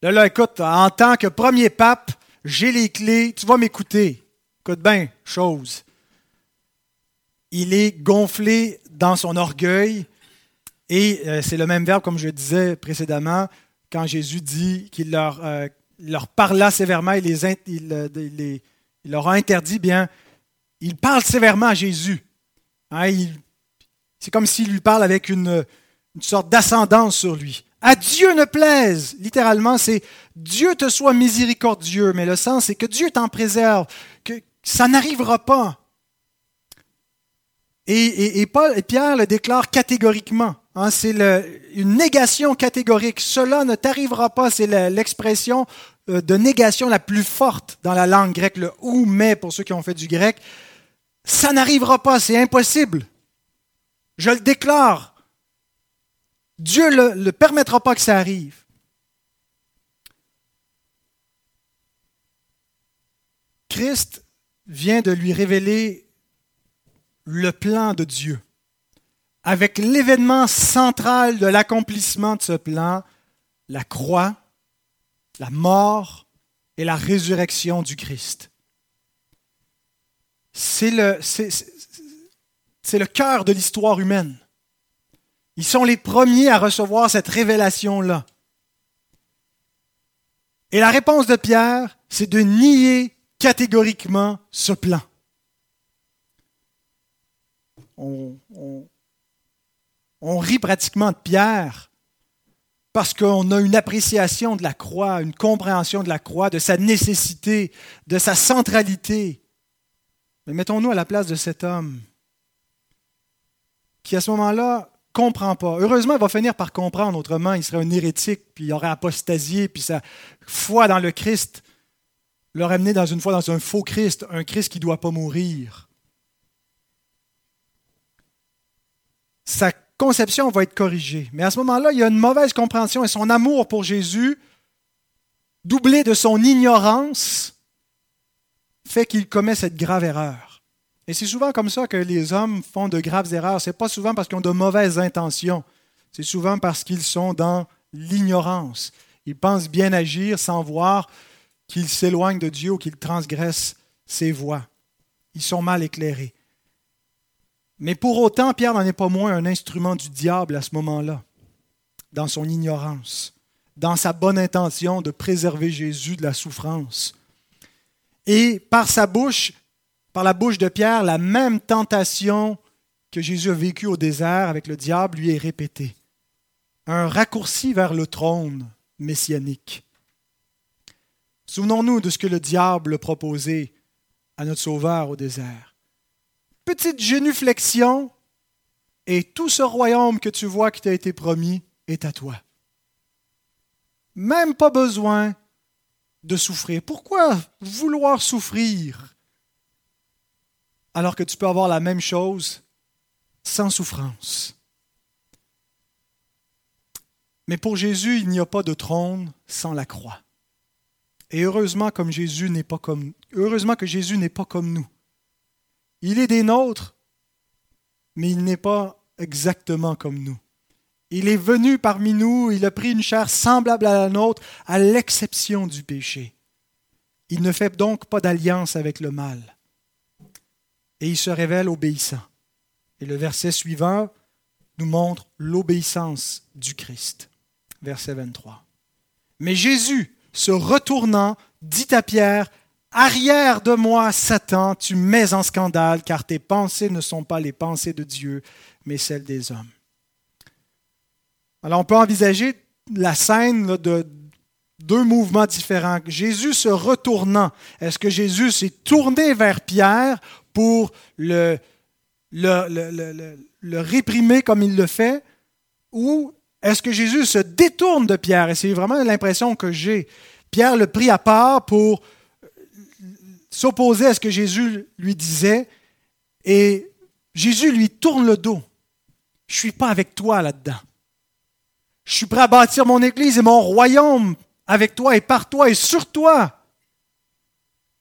Là, là, écoute, en tant que premier pape, j'ai les clés, tu vas m'écouter. Écoute bien, chose. Il est gonflé dans son orgueil et euh, c'est le même verbe comme je disais précédemment quand Jésus dit qu'il leur, euh, parla sévèrement, euh, il, leur a interdit, bien, il parle sévèrement à Jésus. Hein, c'est comme s'il lui parle avec une, une sorte d'ascendance sur lui. À Dieu ne plaise. Littéralement, c'est Dieu te soit miséricordieux, mais le sens, c'est que Dieu t'en préserve, que ça n'arrivera pas. Et, Paul et Pierre le déclarent catégoriquement. Hein, c'est une négation catégorique. Cela ne t'arrivera pas. C'est l'expression euh, de négation la plus forte dans la langue grecque, le ou mais pour ceux qui ont fait du grec. Ça n'arrivera pas, c'est impossible. Je le déclare. Dieu ne le, permettra pas que ça arrive. Christ vient de lui révéler le plan de Dieu, avec l'événement central de l'accomplissement de ce plan, la croix, la mort et la résurrection du Christ. C'est le, cœur de l'histoire humaine. Ils sont les premiers à recevoir cette révélation-là. Et la réponse de Pierre, c'est de nier catégoriquement ce plan. On, rit pratiquement de Pierre parce qu'on a une appréciation de la croix, une compréhension de la croix, de sa nécessité, de sa centralité. Mais mettons-nous à la place de cet homme qui, à ce moment-là, comprend pas. Heureusement, il va finir par comprendre, autrement, il serait un hérétique, puis il aurait apostasié, puis sa foi dans le Christ l'aurait amené dans une foi dans un faux Christ, un Christ qui ne doit pas mourir. Sa conception va être corrigée. Mais à ce moment-là, il y a une mauvaise compréhension et son amour pour Jésus, doublé de son ignorance, fait qu'il commet cette grave erreur. Et c'est souvent comme ça que les hommes font de graves erreurs. Ce n'est pas souvent parce qu'ils ont de mauvaises intentions. C'est souvent parce qu'ils sont dans l'ignorance. Ils pensent bien agir sans voir qu'ils s'éloignent de Dieu ou qu'ils transgressent ses voies. Ils sont mal éclairés. Mais pour autant, Pierre n'en est pas moins un instrument du diable à ce moment-là, dans son ignorance, dans sa bonne intention de préserver Jésus de la souffrance. Et par sa bouche, par la bouche de Pierre, la même tentation que Jésus a vécue au désert avec le diable lui est répétée. Un raccourci vers le trône messianique. Souvenons-nous de ce que le diable proposait à notre Sauveur au désert. Petite génuflexion, et tout ce royaume que tu vois qui t'a été promis est à toi. Même pas besoin de souffrir. Pourquoi vouloir souffrir alors que tu peux avoir la même chose sans souffrance? Mais pour Jésus, il n'y a pas de trône sans la croix. Et heureusement, heureusement que Jésus n'est pas comme nous. Il est des nôtres, mais il n'est pas exactement comme nous. Il est venu parmi nous, il a pris une chair semblable à la nôtre, à l'exception du péché. Il ne fait donc pas d'alliance avec le mal. Et il se révèle obéissant. Et le verset suivant nous montre l'obéissance du Christ. Verset 23. Mais Jésus, se retournant, dit à Pierre, Arrière de moi, Satan, tu mets en scandale, car tes pensées ne sont pas les pensées de Dieu, mais celles des hommes. Alors on peut envisager la scène de deux mouvements différents. Jésus se retournant. Est-ce que Jésus s'est tourné vers Pierre pour le, le, le, le, réprimer comme il le fait, ou est-ce que Jésus se détourne de Pierre? Et c'est vraiment l'impression que j'ai. Pierre le prit à part pour s'opposer à ce que Jésus lui disait, et Jésus lui tourne le dos. Je ne suis pas avec toi là-dedans. Je suis prêt à bâtir mon Église et mon royaume avec toi et par toi et sur toi.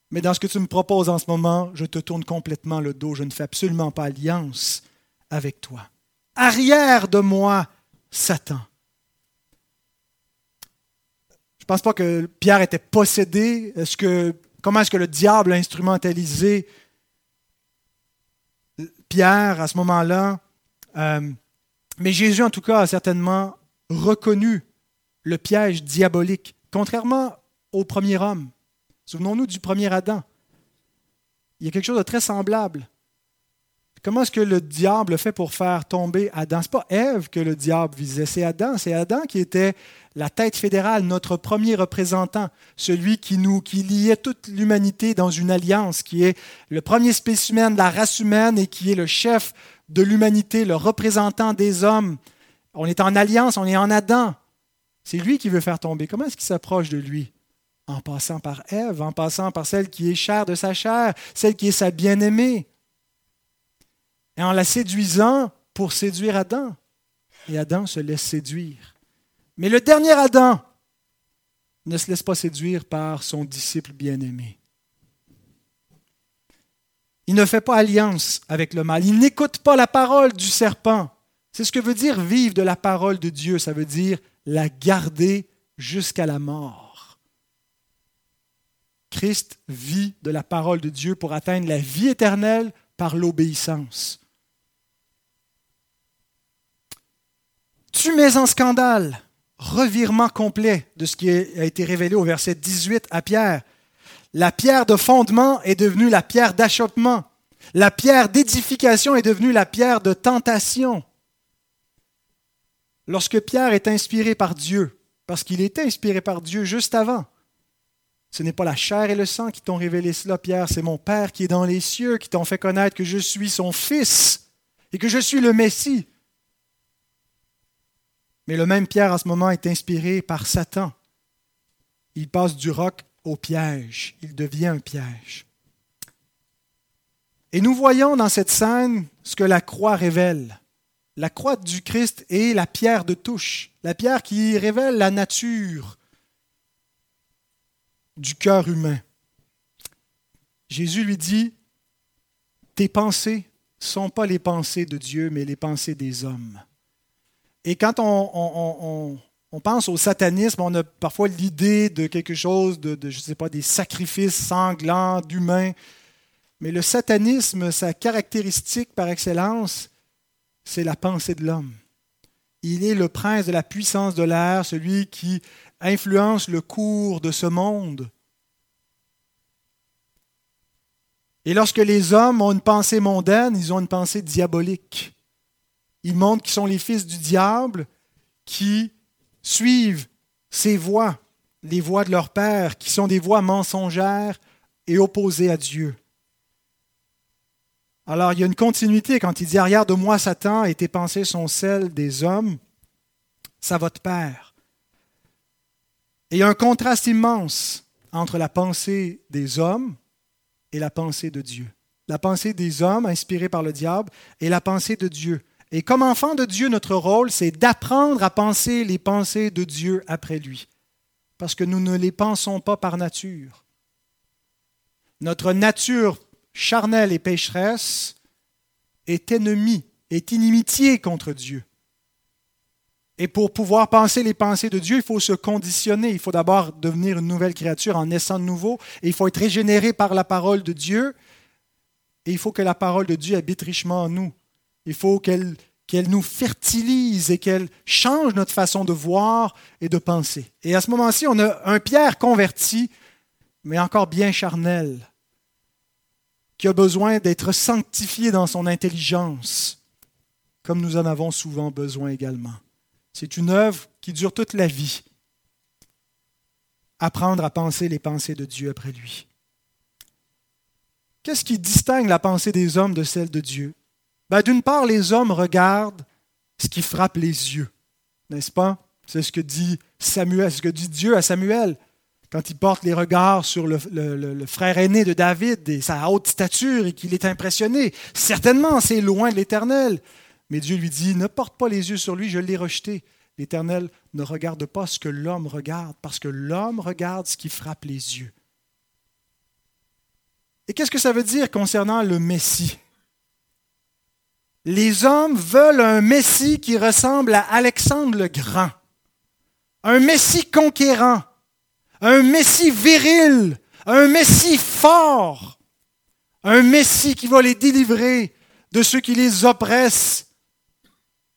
Mais dans ce que tu me proposes en ce moment, je te tourne complètement le dos. Je ne fais absolument pas alliance avec toi. Arrière de moi, Satan. Je ne pense pas que Pierre était possédé. Est-ce que, comment est-ce que le diable a instrumentalisé Pierre à ce moment-là? Euh, mais Jésus, en tout cas, a certainement reconnu le piège diabolique, contrairement au premier homme. Souvenons-nous du premier Adam. Il y a quelque chose de très semblable. Comment est-ce que le diable fait pour faire tomber Adam? Ce n'est pas Ève que le diable visait, c'est Adam. C'est Adam qui était la tête fédérale, notre premier représentant, celui qui nous qui liait toute l'humanité dans une alliance, qui est le premier spécimen de la race humaine et qui est le chef de l'humanité, le représentant des hommes. On est en alliance, on est en Adam. C'est lui qui veut faire tomber. Comment est-ce qu'il s'approche de lui? En passant par Ève, en passant par celle qui est chère de sa chair, celle qui est sa bien-aimée et en la séduisant pour séduire Adam. Et Adam se laisse séduire. Mais le dernier Adam ne se laisse pas séduire par son disciple bien-aimé. Il ne fait pas alliance avec le mal. Il n'écoute pas la parole du serpent. C'est ce que veut dire vivre de la parole de Dieu. Ça veut dire la garder jusqu'à la mort. Christ vit de la parole de Dieu pour atteindre la vie éternelle par l'obéissance. Tu mets en scandale. Revirement complet de ce qui a été révélé au verset 18 à Pierre. La pierre de fondement est devenue la pierre d'achoppement. La pierre d'édification est devenue la pierre de tentation. Lorsque Pierre est inspiré par Dieu, parce qu'il était inspiré par Dieu juste avant, ce n'est pas la chair et le sang qui t'ont révélé cela, Pierre, c'est mon Père qui est dans les cieux qui t'ont fait connaître que je suis son Fils et que je suis le Messie. Mais le même Pierre, à ce moment, est inspiré par Satan. Il passe du roc au piège. Il devient un piège. Et nous voyons dans cette scène ce que la croix révèle. la croix du Christ est la pierre de touche, la pierre qui révèle la nature du cœur humain. Jésus lui dit, tes pensées ne sont pas les pensées de Dieu, mais les pensées des hommes. Et quand on, pense au satanisme, on a parfois l'idée de quelque chose, de, de je ne sais pas, des sacrifices sanglants d'humains. Mais le satanisme, sa caractéristique par excellence, c'est la pensée de l'homme. Il est le prince de la puissance de l'air, celui qui influence le cours de ce monde. Et lorsque les hommes ont une pensée mondaine, ils ont une pensée diabolique. Ils montrent qu'ils sont les fils du diable qui suivent ces voies, les voies de leur père, qui sont des voies mensongères et opposées à Dieu. Alors il y a une continuité quand il dit Arrière de moi, Satan, et tes pensées sont celles des hommes, ça va père. Et il y a un contraste immense entre la pensée des hommes et la pensée de Dieu. La pensée des hommes inspirée par le diable et la pensée de Dieu. Et comme enfant de Dieu, notre rôle, c'est d'apprendre à penser les pensées de Dieu après lui. Parce que nous ne les pensons pas par nature. Notre nature charnelle et pécheresse est ennemie, est inimitié contre Dieu. Et pour pouvoir penser les pensées de Dieu, il faut se conditionner. Il faut d'abord devenir une nouvelle créature en naissant de nouveau. Et il faut être régénéré par la parole de Dieu. Et il faut que la parole de Dieu habite richement en nous. Il faut qu'elle nous fertilise et qu'elle change notre façon de voir et de penser. Et à ce moment-ci, on a un Pierre converti, mais encore bien charnel, qui a besoin d'être sanctifié dans son intelligence, comme nous en avons souvent besoin également. C'est une œuvre qui dure toute la vie. Apprendre à penser les pensées de Dieu après lui. Qu'est-ce qui distingue la pensée des hommes de celle de Dieu? Ben, D'une part, les hommes regardent ce qui frappe les yeux, n'est-ce pas? C'est ce que dit Samuel, ce que dit Dieu à Samuel quand il porte les regards sur le, le frère aîné de David et sa haute stature et qu'il est impressionné. Certainement, c'est loin de l'Éternel. Mais Dieu lui dit, ne porte pas les yeux sur lui, je l'ai rejeté. L'Éternel ne regarde pas ce que l'homme regarde, parce que l'homme regarde ce qui frappe les yeux. Et qu'est-ce que ça veut dire concernant le Messie? Les hommes veulent un Messie qui ressemble à Alexandre le Grand, un Messie conquérant, un Messie viril, un Messie fort, un Messie qui va les délivrer de ceux qui les oppressent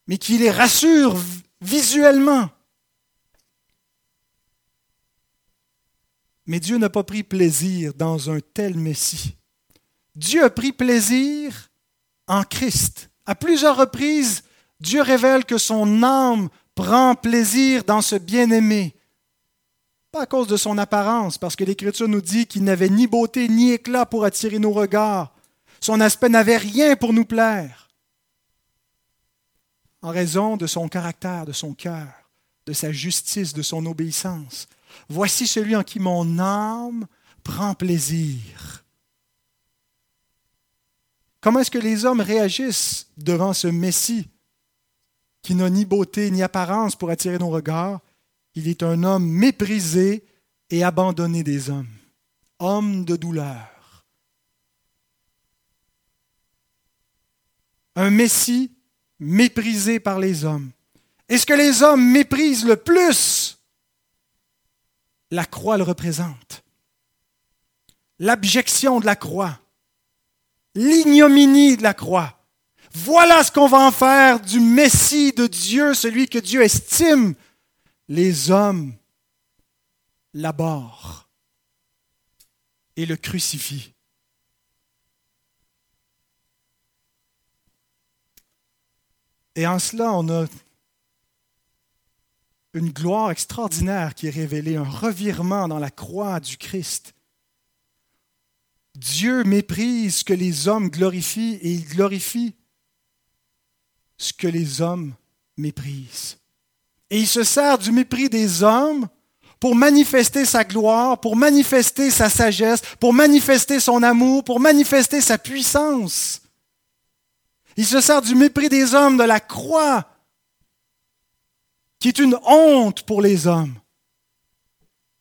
mais qui les rassure visuellement. Mais Dieu n'a pas pris plaisir dans un tel Messie. Dieu a pris plaisir en Christ. À plusieurs reprises, Dieu révèle que son âme prend plaisir dans ce bien-aimé. Pas à cause de son apparence, parce que l'Écriture nous dit qu'il n'avait ni beauté ni éclat pour attirer nos regards. Son aspect n'avait rien pour nous plaire en raison de son caractère, de son cœur, de sa justice, de son obéissance. Voici celui en qui mon âme prend plaisir. Comment est-ce que les hommes réagissent devant ce Messie qui n'a ni beauté ni apparence pour attirer nos regards? Il est un homme méprisé et abandonné des hommes, homme de douleur. Un Messie méprisé par les hommes. Et ce que les hommes méprisent le plus, la croix le représente. L'abjection de la croix, l'ignominie de la croix. Voilà ce qu'on va en faire du Messie de Dieu, celui que Dieu estime. Les hommes l'abordent et le crucifient. Et en cela, on a une gloire extraordinaire qui est révélée, un revirement dans la croix du Christ. Dieu méprise ce que les hommes glorifient et il glorifie ce que les hommes méprisent. Et il se sert du mépris des hommes pour manifester sa gloire, pour manifester sa sagesse, pour manifester son amour, pour manifester sa puissance. Il se sert du mépris des hommes, de la croix, qui est une honte pour les hommes.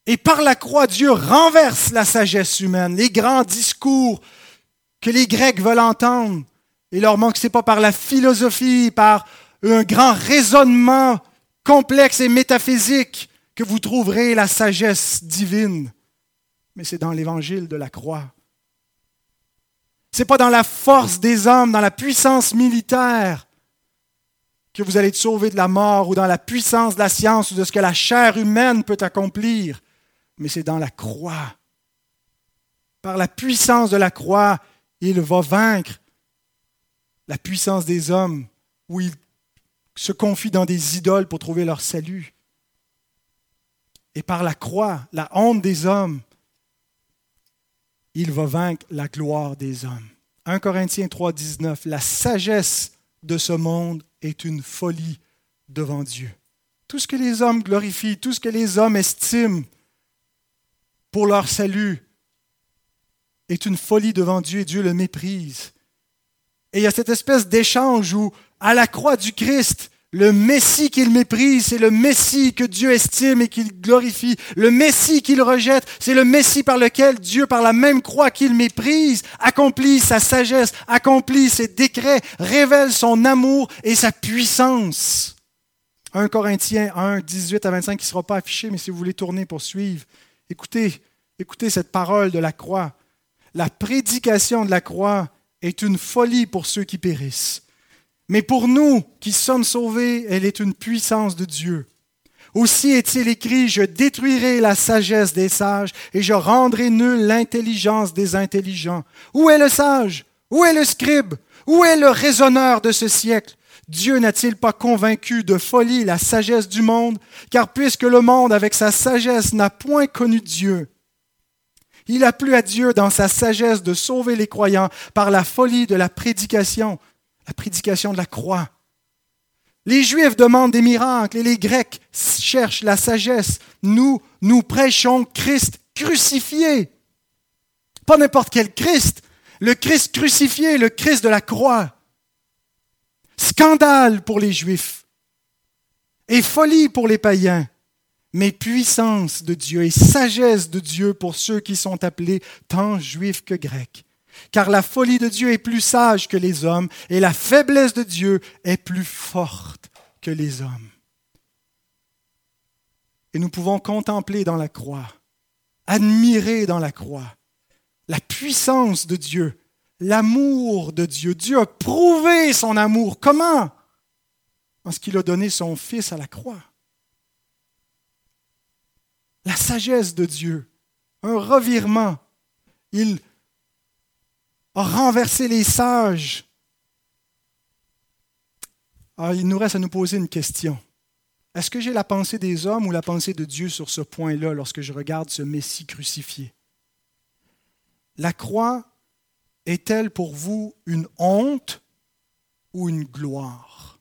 Et par la croix, Dieu renverse la sagesse humaine, les grands discours que les Grecs veulent entendre. Et leur manque, ce n'est pas par la philosophie, par un grand raisonnement complexe et métaphysique que vous trouverez la sagesse divine, mais c'est dans l'évangile de la croix. Ce n'est pas dans la force des hommes, dans la puissance militaire que vous allez être sauvé de la mort ou dans la puissance de la science ou de ce que la chair humaine peut accomplir, mais c'est dans la croix. Par la puissance de la croix, il va vaincre la puissance des hommes, où ils se confient dans des idoles pour trouver leur salut. Et par la croix, la honte des hommes, il va vaincre la gloire des hommes. 1 Corinthiens 3, 19, la sagesse de ce monde est une folie devant Dieu. Tout ce que les hommes glorifient, tout ce que les hommes estiment pour leur salut est une folie devant Dieu et Dieu le méprise. Et il y a cette espèce d'échange où, à la croix du Christ, le Messie qu'il méprise, c'est le Messie que Dieu estime et qu'il glorifie. Le Messie qu'il rejette, c'est le Messie par lequel Dieu, par la même croix qu'il méprise, accomplit sa sagesse, accomplit ses décrets, révèle son amour et sa puissance. 1 Corinthiens 1, 18 à 25, qui ne sera pas affiché, mais si vous voulez tourner pour suivre, écoutez, écoutez cette parole de la croix. La prédication de la croix est une folie pour ceux qui périssent. Mais pour nous qui sommes sauvés, elle est une puissance de Dieu. Aussi est-il écrit, je détruirai la sagesse des sages et je rendrai nulle l'intelligence des intelligents. Où est le sage? Où est le scribe? Où est le raisonneur de ce siècle? Dieu n'a-t-il pas convaincu de folie la sagesse du monde? Car puisque le monde avec sa sagesse n'a point connu Dieu, il a plu à Dieu dans sa sagesse de sauver les croyants par la folie de la prédication, la prédication de la croix. Les Juifs demandent des miracles et les Grecs cherchent la sagesse. Nous, nous prêchons Christ crucifié. Pas n'importe quel Christ, le Christ crucifié, le Christ de la croix. Scandale pour les Juifs et folie pour les païens mais puissance de Dieu et sagesse de Dieu pour ceux qui sont appelés tant juifs que grecs. Car la folie de Dieu est plus sage que les hommes, et la faiblesse de Dieu est plus forte que les hommes. Et nous pouvons contempler dans la croix, admirer dans la croix, la puissance de Dieu, l'amour de Dieu. Dieu a prouvé son amour. Comment? En ce qu'il a donné son Fils à la croix la sagesse de Dieu, un revirement. Il a renversé les sages. Alors, ah, il nous reste à nous poser une question. Est-ce que j'ai la pensée des hommes ou la pensée de Dieu sur ce point-là lorsque je regarde ce Messie crucifié? La croix est-elle pour vous une honte ou une gloire?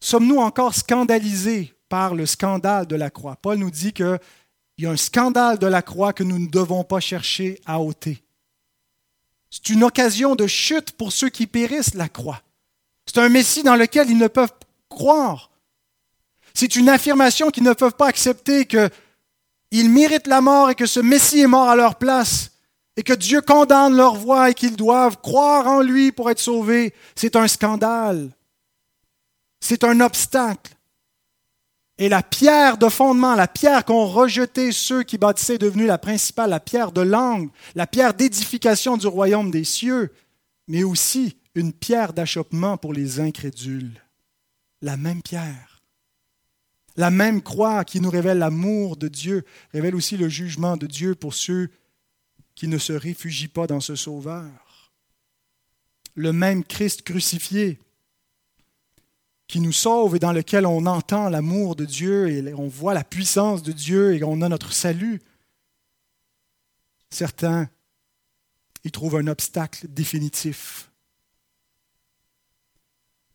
Sommes-nous encore scandalisés le scandale de la croix. Paul nous dit qu'il y a un scandale de la croix que nous ne devons pas chercher à ôter. C'est une occasion de chute pour ceux qui périssent, la croix. C'est un Messie dans lequel ils ne peuvent croire. C'est une affirmation qu'ils ne peuvent pas accepter qu'ils méritent la mort et que ce Messie est mort à leur place et que Dieu condamne leur voix et qu'ils doivent croire en lui pour être sauvés. C'est un scandale. C'est un obstacle. Et la pierre de fondement, la pierre qu'ont rejeté ceux qui bâtissaient est devenue la principale, la pierre de langue, la pierre d'édification du royaume des cieux, mais aussi une pierre d'achoppement pour les incrédules. La même pierre. La même croix qui nous révèle l'amour de Dieu révèle aussi le jugement de Dieu pour ceux qui ne se réfugient pas dans ce Sauveur. Le même Christ crucifié qui nous sauve et dans lequel on entend l'amour de Dieu et on voit la puissance de Dieu et on a notre salut, certains y trouvent un obstacle définitif.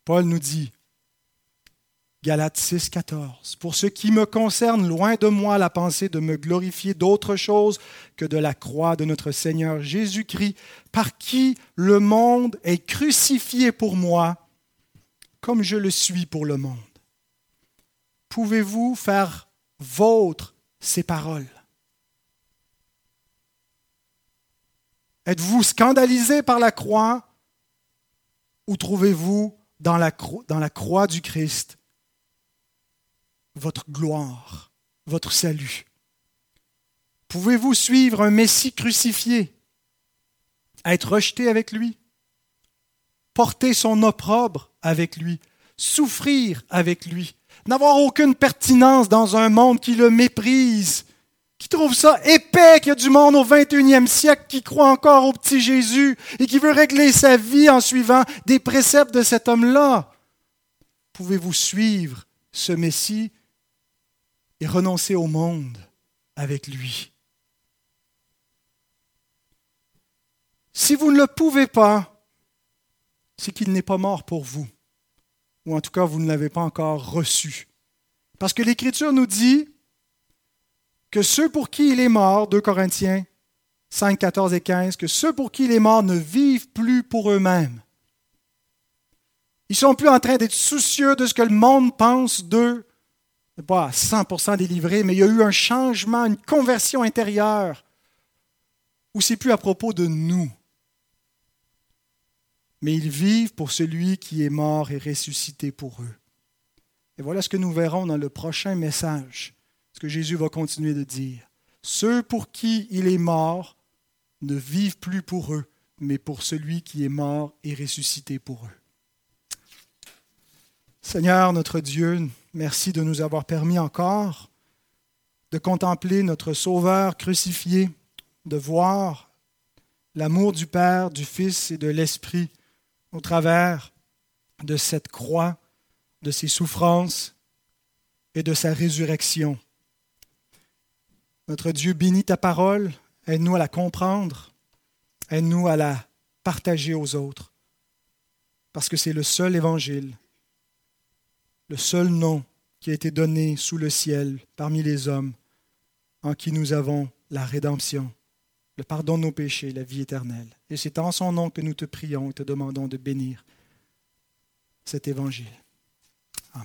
Paul nous dit, Galates 6, 14. Pour ce qui me concerne, loin de moi la pensée de me glorifier d'autre chose que de la croix de notre Seigneur Jésus-Christ, par qui le monde est crucifié pour moi, comme je le suis pour le monde. Pouvez-vous faire vôtre ces paroles? Êtes-vous scandalisé par la croix? Ou trouvez-vous dans la, dans la croix du Christ votre gloire, votre salut? Pouvez-vous suivre un Messie crucifié, être rejeté avec lui, porter son opprobre avec lui, souffrir avec lui, n'avoir aucune pertinence dans un monde qui le méprise, qui trouve ça épais qu'il y a du monde au 21e siècle qui croit encore au petit Jésus et qui veut régler sa vie en suivant des préceptes de cet homme-là. Pouvez-vous suivre ce Messie et renoncer au monde avec lui? Si vous ne le pouvez pas, c'est qu'il n'est pas mort pour vous, ou en tout cas vous ne l'avez pas encore reçu. Parce que l'Écriture nous dit que ceux pour qui il est mort, 2 Corinthiens 5, 14 et 15, que ceux pour qui il est mort ne vivent plus pour eux-mêmes. Ils ne sont plus en train d'être soucieux de ce que le monde pense d'eux. Pas à 100% délivrés, mais il y a eu un changement, une conversion intérieure, où c'est plus à propos de nous. Mais ils vivent pour celui qui est mort et ressuscité pour eux. Et voilà ce que nous verrons dans le prochain message ce que Jésus va continuer de dire. Ceux pour qui il est mort ne vivent plus pour eux, mais pour celui qui est mort et ressuscité pour eux. Seigneur notre Dieu, merci de nous avoir permis encore de contempler notre Sauveur crucifié, de voir l'amour du Père, du Fils et de l'Esprit au travers de cette croix, de ses souffrances et de sa résurrection. Notre Dieu bénit ta parole, aide-nous à la comprendre, aide-nous à la partager aux autres, parce que c'est le seul évangile, le seul nom qui a été donné sous le ciel parmi les hommes, en qui nous avons la rédemption, le pardon de nos péchés, la vie éternelle. Et c'est en son nom que nous te prions et te demandons de bénir cet évangile.